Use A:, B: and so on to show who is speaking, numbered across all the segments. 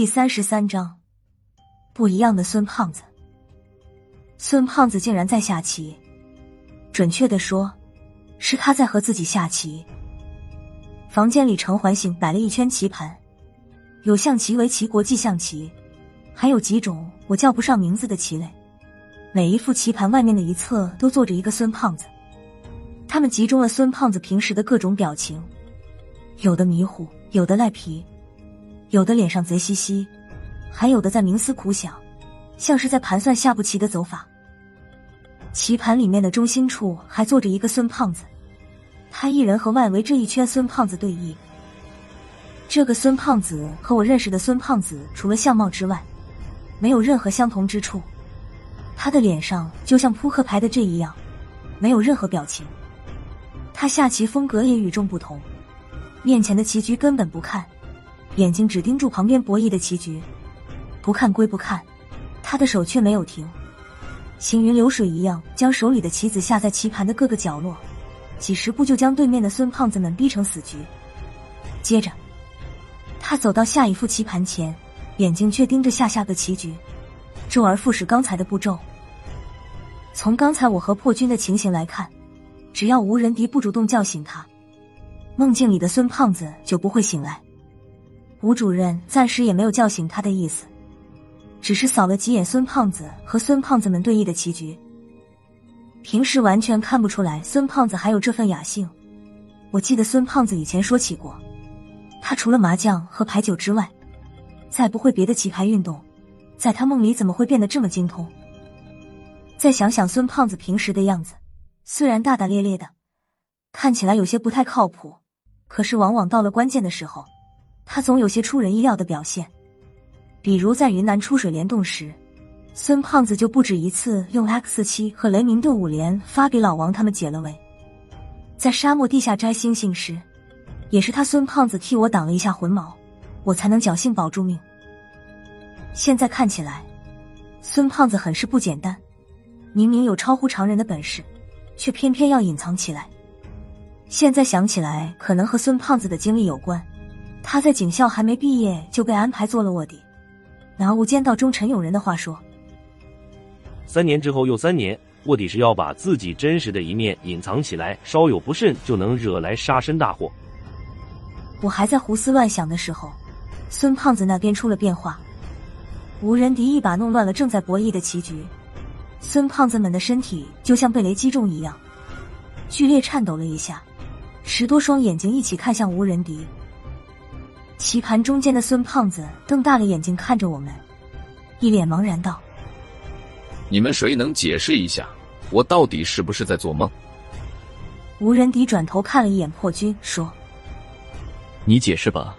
A: 第三十三章，不一样的孙胖子。孙胖子竟然在下棋，准确的说，是他在和自己下棋。房间里呈环形摆了一圈棋盘，有象棋、围棋、国际象棋，还有几种我叫不上名字的棋类。每一副棋盘外面的一侧都坐着一个孙胖子，他们集中了孙胖子平时的各种表情，有的迷糊，有的赖皮。有的脸上贼兮兮，还有的在冥思苦想，像是在盘算下步棋的走法。棋盘里面的中心处还坐着一个孙胖子，他一人和外围这一圈孙胖子对弈。这个孙胖子和我认识的孙胖子除了相貌之外，没有任何相同之处。他的脸上就像扑克牌的这一样，没有任何表情。他下棋风格也与众不同，面前的棋局根本不看。眼睛只盯住旁边博弈的棋局，不看归不看，他的手却没有停，行云流水一样将手里的棋子下在棋盘的各个角落，几十步就将对面的孙胖子们逼成死局。接着，他走到下一副棋盘前，眼睛却盯着下下个棋局，周而复始刚才的步骤。从刚才我和破军的情形来看，只要无人敌不主动叫醒他，梦境里的孙胖子就不会醒来。吴主任暂时也没有叫醒他的意思，只是扫了几眼孙胖子和孙胖子们对弈的棋局。平时完全看不出来孙胖子还有这份雅兴。我记得孙胖子以前说起过，他除了麻将和牌九之外，再不会别的棋牌运动。在他梦里怎么会变得这么精通？再想想孙胖子平时的样子，虽然大大咧咧的，看起来有些不太靠谱，可是往往到了关键的时候。他总有些出人意料的表现，比如在云南出水帘洞时，孙胖子就不止一次用 X 七和雷鸣盾五连发给老王他们解了围。在沙漠地下摘星星时，也是他孙胖子替我挡了一下魂矛，我才能侥幸保住命。现在看起来，孙胖子很是不简单，明明有超乎常人的本事，却偏偏要隐藏起来。现在想起来，可能和孙胖子的经历有关。他在警校还没毕业就被安排做了卧底。拿《无间道》中陈永仁的话说：“
B: 三年之后又三年，卧底是要把自己真实的一面隐藏起来，稍有不慎就能惹来杀身大祸。”
A: 我还在胡思乱想的时候，孙胖子那边出了变化。吴仁迪一把弄乱了正在博弈的棋局，孙胖子们的身体就像被雷击中一样，剧烈颤抖了一下，十多双眼睛一起看向吴仁迪。棋盘中间的孙胖子瞪大了眼睛看着我们，一脸茫然道：“
C: 你们谁能解释一下，我到底是不是在做梦？”
A: 吴仁迪转头看了一眼破军，说：“
D: 你解释吧，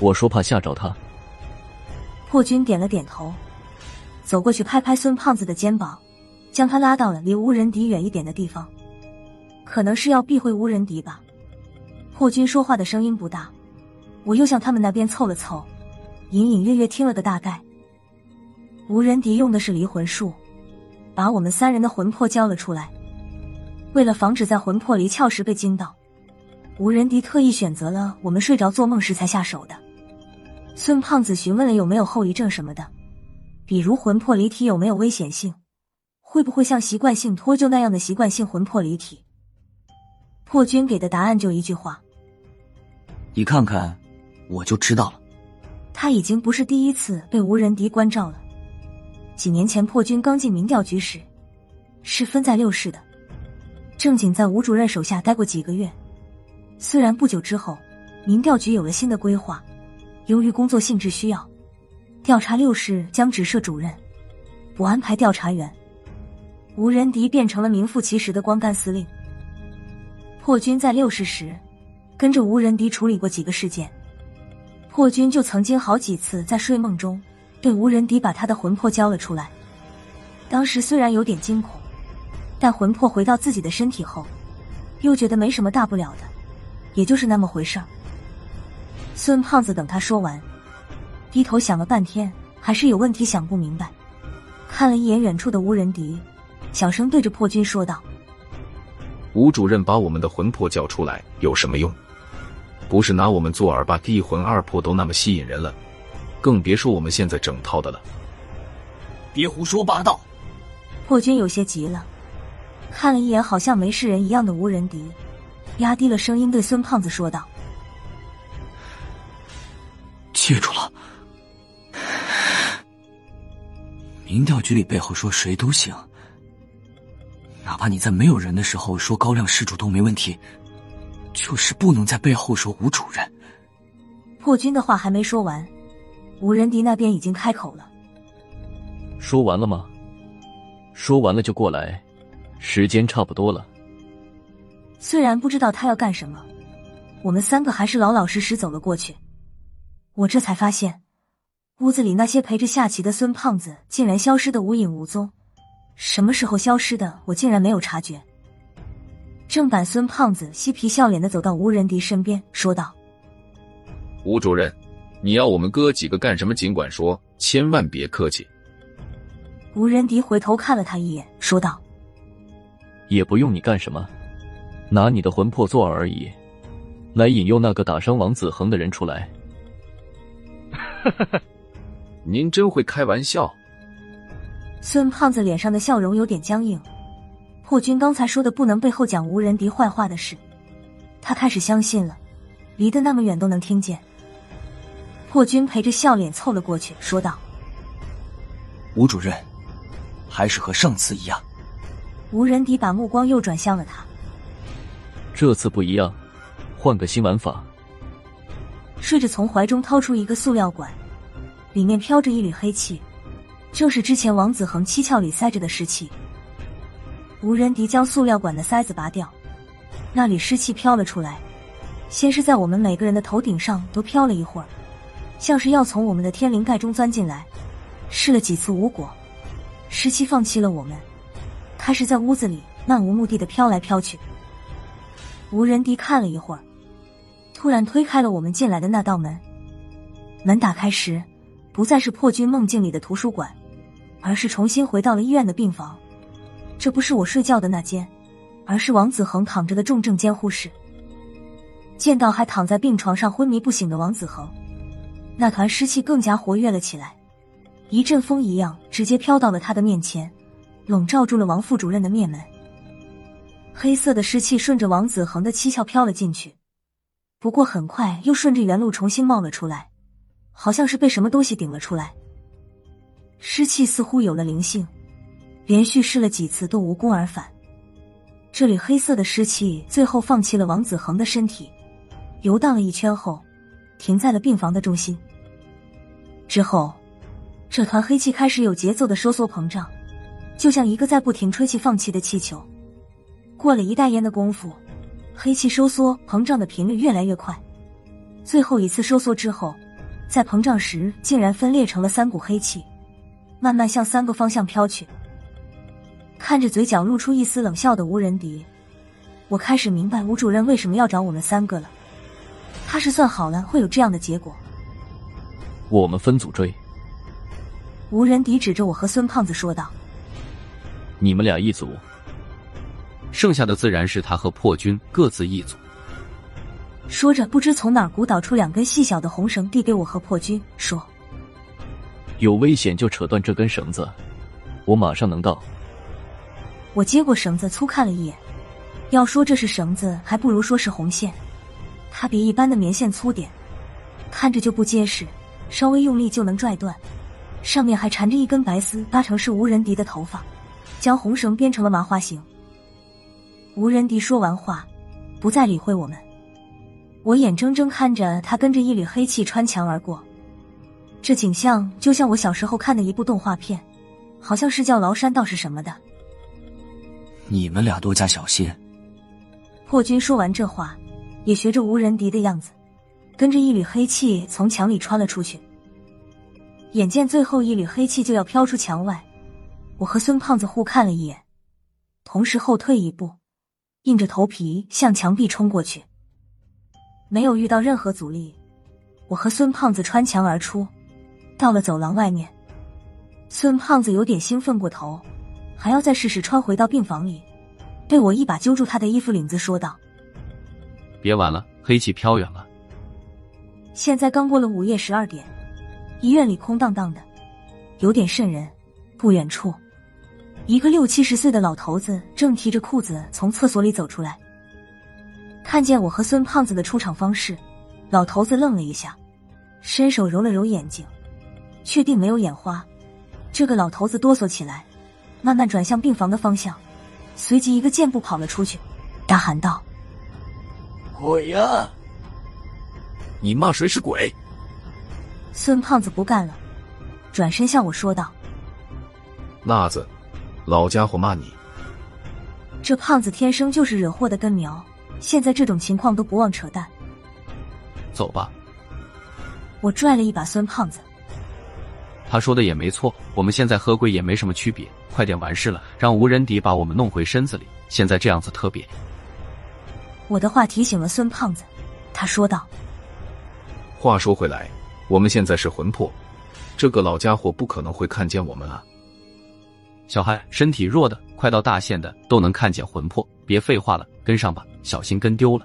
D: 我说怕吓着他。”
A: 破军点了点头，走过去拍拍孙胖子的肩膀，将他拉到了离吴仁迪远一点的地方，可能是要避讳吴仁迪吧。破军说话的声音不大。我又向他们那边凑了凑，隐隐约约听了个大概。吴仁迪用的是离魂术，把我们三人的魂魄交了出来。为了防止在魂魄离窍时被惊到，吴仁迪特意选择了我们睡着做梦时才下手的。孙胖子询问了有没有后遗症什么的，比如魂魄离体有没有危险性，会不会像习惯性脱臼那样的习惯性魂魄离体。破军给的答案就一句话：
E: 你看看。我就知道了，
A: 他已经不是第一次被吴仁迪关照了。几年前破军刚进民调局时，是分在六市的，正经在吴主任手下待过几个月。虽然不久之后，民调局有了新的规划，由于工作性质需要，调查六市将只设主任，不安排调查员。吴仁迪变成了名副其实的光杆司令。破军在六市时，跟着吴仁迪处理过几个事件。破军就曾经好几次在睡梦中被吴仁迪把他的魂魄交了出来，当时虽然有点惊恐，但魂魄回到自己的身体后，又觉得没什么大不了的，也就是那么回事儿。孙胖子等他说完，低头想了半天，还是有问题想不明白，看了一眼远处的无人迪，小声对着破军说道：“
C: 吴主任把我们的魂魄叫出来有什么用？”不是拿我们做饵吧？地魂二魄都那么吸引人了，更别说我们现在整套的了。
E: 别胡说八道！
A: 破军有些急了，看了一眼好像没事人一样的吴仁迪，压低了声音对孙胖子说道：“
E: 记住了，民调局里背后说谁都行，哪怕你在没有人的时候说高亮施主都没问题，就是不能在背后说吴主任。”
A: 破军的话还没说完，吴仁迪那边已经开口了：“
D: 说完了吗？说完了就过来，时间差不多了。”
A: 虽然不知道他要干什么，我们三个还是老老实实走了过去。我这才发现，屋子里那些陪着下棋的孙胖子竟然消失的无影无踪。什么时候消失的？我竟然没有察觉。正版孙胖子嬉皮笑脸的走到吴仁迪身边，说道。
C: 吴主任，你要我们哥几个干什么？尽管说，千万别客气。
A: 吴仁迪回头看了他一眼，说道：“
D: 也不用你干什么，拿你的魂魄做饵而已，来引诱那个打伤王子恒的人出来。”
C: 哈哈哈您真会开玩笑。
A: 孙胖子脸上的笑容有点僵硬。破军刚才说的不能背后讲吴仁迪坏话的事，他开始相信了，离得那么远都能听见。破军陪着笑脸凑了过去，说道：“
E: 吴主任，还是和上次一样。”
A: 吴仁迪把目光又转向了他。
D: 这次不一样，换个新玩法。
A: 睡着从怀中掏出一个塑料管，里面飘着一缕黑气，正是之前王子恒七窍里塞着的湿气。吴仁迪将塑料管的塞子拔掉，那里湿气飘了出来，先是在我们每个人的头顶上都飘了一会儿。像是要从我们的天灵盖中钻进来，试了几次无果，湿气放弃了我们，开始在屋子里漫无目的的飘来飘去。吴仁迪看了一会儿，突然推开了我们进来的那道门。门打开时，不再是破军梦境里的图书馆，而是重新回到了医院的病房。这不是我睡觉的那间，而是王子恒躺着的重症监护室。见到还躺在病床上昏迷不醒的王子恒。那团湿气更加活跃了起来，一阵风一样，直接飘到了他的面前，笼罩住了王副主任的面门。黑色的湿气顺着王子恒的七窍飘了进去，不过很快又顺着原路重新冒了出来，好像是被什么东西顶了出来。湿气似乎有了灵性，连续试了几次都无功而返。这里黑色的湿气最后放弃了王子恒的身体，游荡了一圈后。停在了病房的中心。之后，这团黑气开始有节奏的收缩膨胀，就像一个在不停吹气放气的气球。过了一袋烟的功夫，黑气收缩膨胀的频率越来越快。最后一次收缩之后，在膨胀时竟然分裂成了三股黑气，慢慢向三个方向飘去。看着嘴角露出一丝冷笑的吴仁迪，我开始明白吴主任为什么要找我们三个了。他是算好了会有这样的结果。
D: 我们分组追。
A: 吴仁迪指着我和孙胖子说道：“
D: 你们俩一组，
F: 剩下的自然是他和破军各自一组。”
A: 说着，不知从哪儿鼓捣出两根细小的红绳，递给我和破军，说：“
D: 有危险就扯断这根绳子，我马上能到。”
A: 我接过绳子，粗看了一眼，要说这是绳子，还不如说是红线。它比一般的棉线粗点，看着就不结实，稍微用力就能拽断。上面还缠着一根白丝，搭成是吴仁迪的头发，将红绳编成了麻花形。吴仁迪说完话，不再理会我们。我眼睁睁看着他跟着一缕黑气穿墙而过，这景象就像我小时候看的一部动画片，好像是叫《崂山道士》什么的。
E: 你们俩多加小心。
A: 破军说完这话。也学着无人敌的样子，跟着一缕黑气从墙里穿了出去。眼见最后一缕黑气就要飘出墙外，我和孙胖子互看了一眼，同时后退一步，硬着头皮向墙壁冲过去。没有遇到任何阻力，我和孙胖子穿墙而出，到了走廊外面。孙胖子有点兴奋过头，还要再试试穿回到病房里，被我一把揪住他的衣服领子，说道。
F: 别玩了，黑气飘远了。
A: 现在刚过了午夜十二点，医院里空荡荡的，有点瘆人。不远处，一个六七十岁的老头子正提着裤子从厕所里走出来。看见我和孙胖子的出场方式，老头子愣了一下，伸手揉了揉眼睛，确定没有眼花。这个老头子哆嗦起来，慢慢转向病房的方向，随即一个箭步跑了出去，大喊道：“
E: 鬼呀！
C: 你骂谁是鬼？”
A: 孙胖子不干了，转身向我说道。
C: 辣子，老家伙骂你！
A: 这胖子天生就是惹祸的根苗，现在这种情况都不忘扯淡。
F: 走吧！
A: 我拽了一把孙胖子。
F: 他说的也没错，我们现在和鬼也没什么区别，快点完事了，让无人敌把我们弄回身子里。现在这样子特别。
A: 我的话提醒了孙胖子，他说道：“
C: 话说回来，我们现在是魂魄，这个老家伙不可能会看见我们啊。”
F: 小孩身体弱的，快到大限的都能看见魂魄。别废话了，跟上吧，小心跟丢了。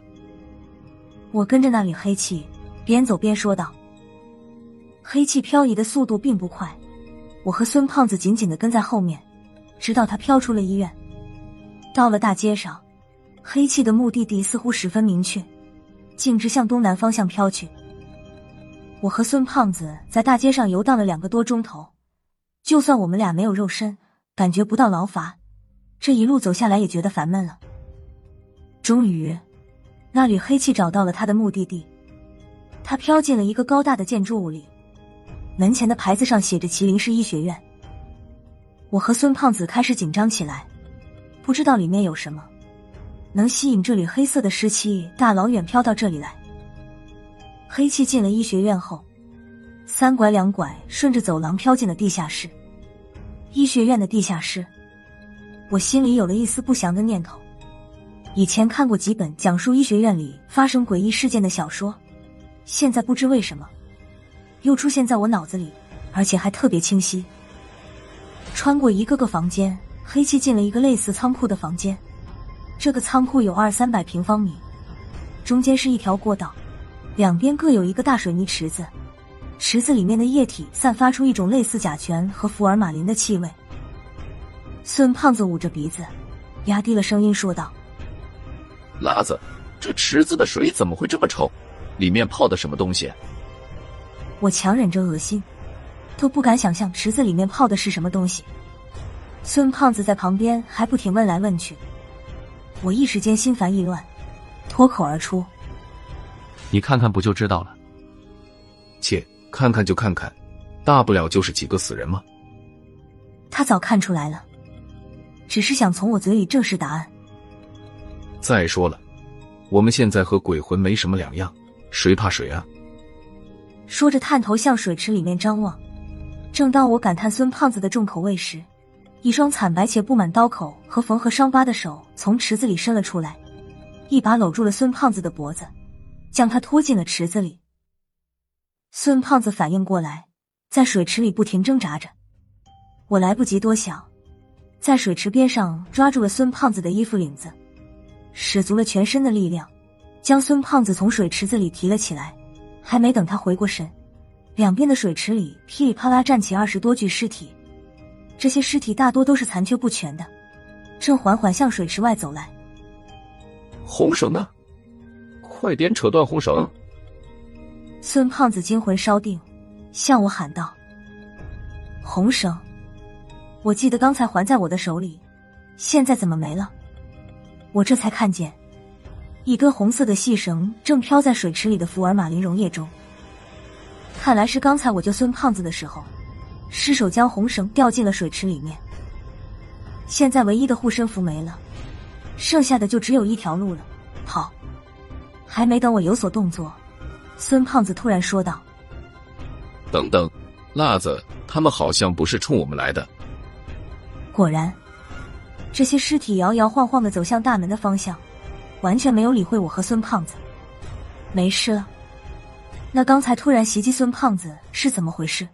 A: 我跟着那缕黑气，边走边说道。黑气漂移的速度并不快，我和孙胖子紧紧的跟在后面，直到他飘出了医院。到了大街上，黑气的目的地似乎十分明确，径直向东南方向飘去。我和孙胖子在大街上游荡了两个多钟头，就算我们俩没有肉身。感觉不到劳乏，这一路走下来也觉得烦闷了。终于，那缕黑气找到了他的目的地，他飘进了一个高大的建筑物里，门前的牌子上写着“麒麟市医学院”。我和孙胖子开始紧张起来，不知道里面有什么能吸引这缕黑色的湿气大老远飘到这里来。黑气进了医学院后，三拐两拐，顺着走廊飘进了地下室。医学院的地下室，我心里有了一丝不祥的念头。以前看过几本讲述医学院里发生诡异事件的小说，现在不知为什么又出现在我脑子里，而且还特别清晰。穿过一个个房间，黑气进了一个类似仓库的房间。这个仓库有二三百平方米，中间是一条过道，两边各有一个大水泥池子。池子里面的液体散发出一种类似甲醛和福尔马林的气味。孙胖子捂着鼻子，压低了声音说道：“
C: 辣子，这池子的水怎么会这么臭？里面泡的什么东西？”
A: 我强忍着恶心，都不敢想象池子里面泡的是什么东西。孙胖子在旁边还不停问来问去，我一时间心烦意乱，脱口而出：“
F: 你看看不就知道了？”
C: 切。看看就看看，大不了就是几个死人嘛。
A: 他早看出来了，只是想从我嘴里证实答案。
C: 再说了，我们现在和鬼魂没什么两样，谁怕谁啊？
A: 说着，探头向水池里面张望。正当我感叹孙胖子的重口味时，一双惨白且布满刀口和缝合伤疤的手从池子里伸了出来，一把搂住了孙胖子的脖子，将他拖进了池子里。孙胖子反应过来，在水池里不停挣扎着。我来不及多想，在水池边上抓住了孙胖子的衣服领子，使足了全身的力量，将孙胖子从水池子里提了起来。还没等他回过神，两边的水池里噼里啪啦站起二十多具尸体，这些尸体大多都是残缺不全的，正缓缓向水池外走来。
C: 红绳呢？快点扯断红绳！
A: 孙胖子惊魂稍定，向我喊道：“红绳，我记得刚才还在我的手里，现在怎么没了？”我这才看见，一根红色的细绳正飘在水池里的福尔马林溶液中。看来是刚才我救孙胖子的时候，失手将红绳掉进了水池里面。现在唯一的护身符没了，剩下的就只有一条路了，跑。还没等我有所动作。孙胖子突然说道：“
C: 等等，辣子，他们好像不是冲我们来的。”
A: 果然，这些尸体摇摇晃晃的走向大门的方向，完全没有理会我和孙胖子。没事了，那刚才突然袭击孙胖子是怎么回事？